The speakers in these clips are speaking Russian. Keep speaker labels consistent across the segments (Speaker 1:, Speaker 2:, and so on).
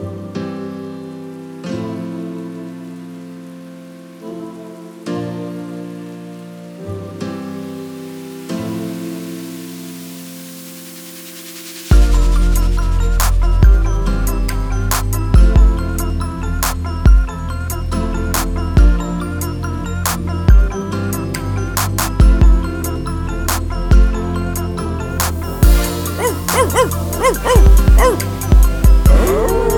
Speaker 1: Ooh, ooh.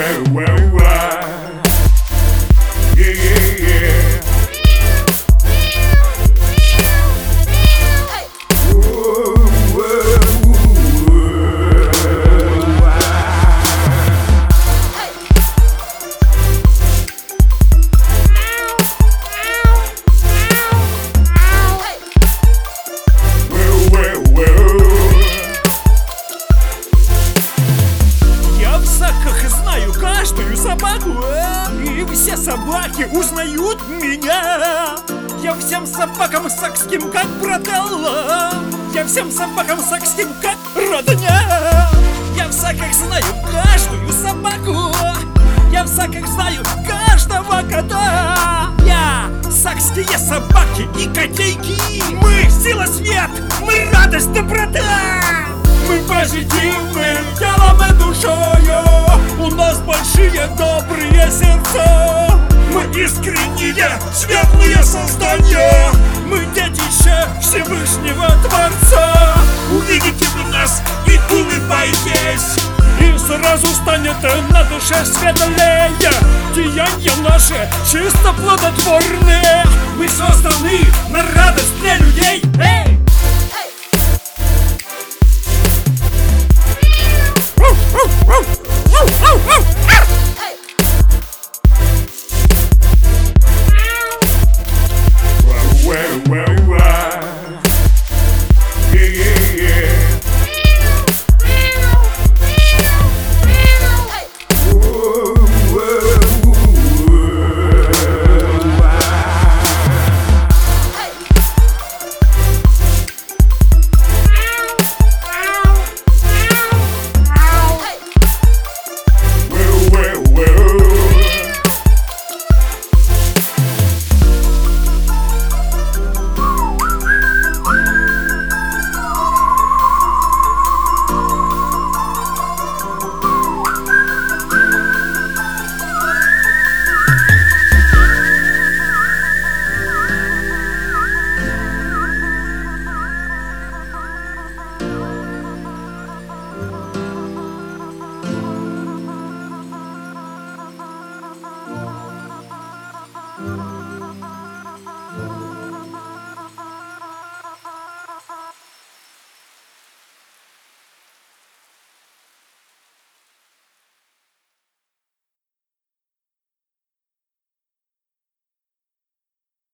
Speaker 1: well, well.
Speaker 2: Я в саках знаю каждую собаку И все собаки узнают меня. Я всем собакам сакским как брателла Я всем собакам сакским как родня. Я в саках знаю каждую собаку Я в саках знаю каждого кота. Я сакские собаки и котейки Мы сила свет, мы радость, доброта. Мы позитивным телом и душою создания Мы детище Всевышнего Творца. Увидите вы нас и улыбайтесь. И сразу станет на душе светлее. Деяния наши чисто плодотворные. Мы созданы well, well.